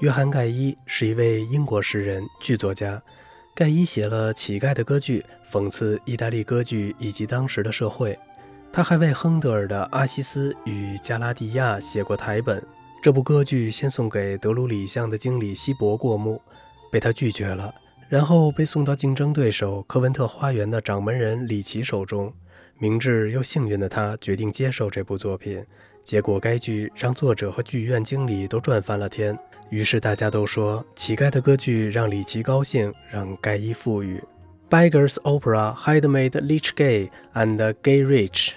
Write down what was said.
约翰·盖伊是一位英国诗人、剧作家。盖伊写了《乞丐》的歌剧，讽刺意大利歌剧以及当时的社会。他还为亨德尔的《阿西斯与加拉蒂亚》写过台本。这部歌剧先送给德鲁里巷的经理希伯过目，被他拒绝了，然后被送到竞争对手科文特花园的掌门人里奇手中。明智又幸运的他决定接受这部作品。结果，该剧让作者和剧院经理都赚翻了天。于是大家都说，乞丐的歌剧让里奇高兴，让盖伊富裕。Beggars Opera had made Lich gay and gay rich。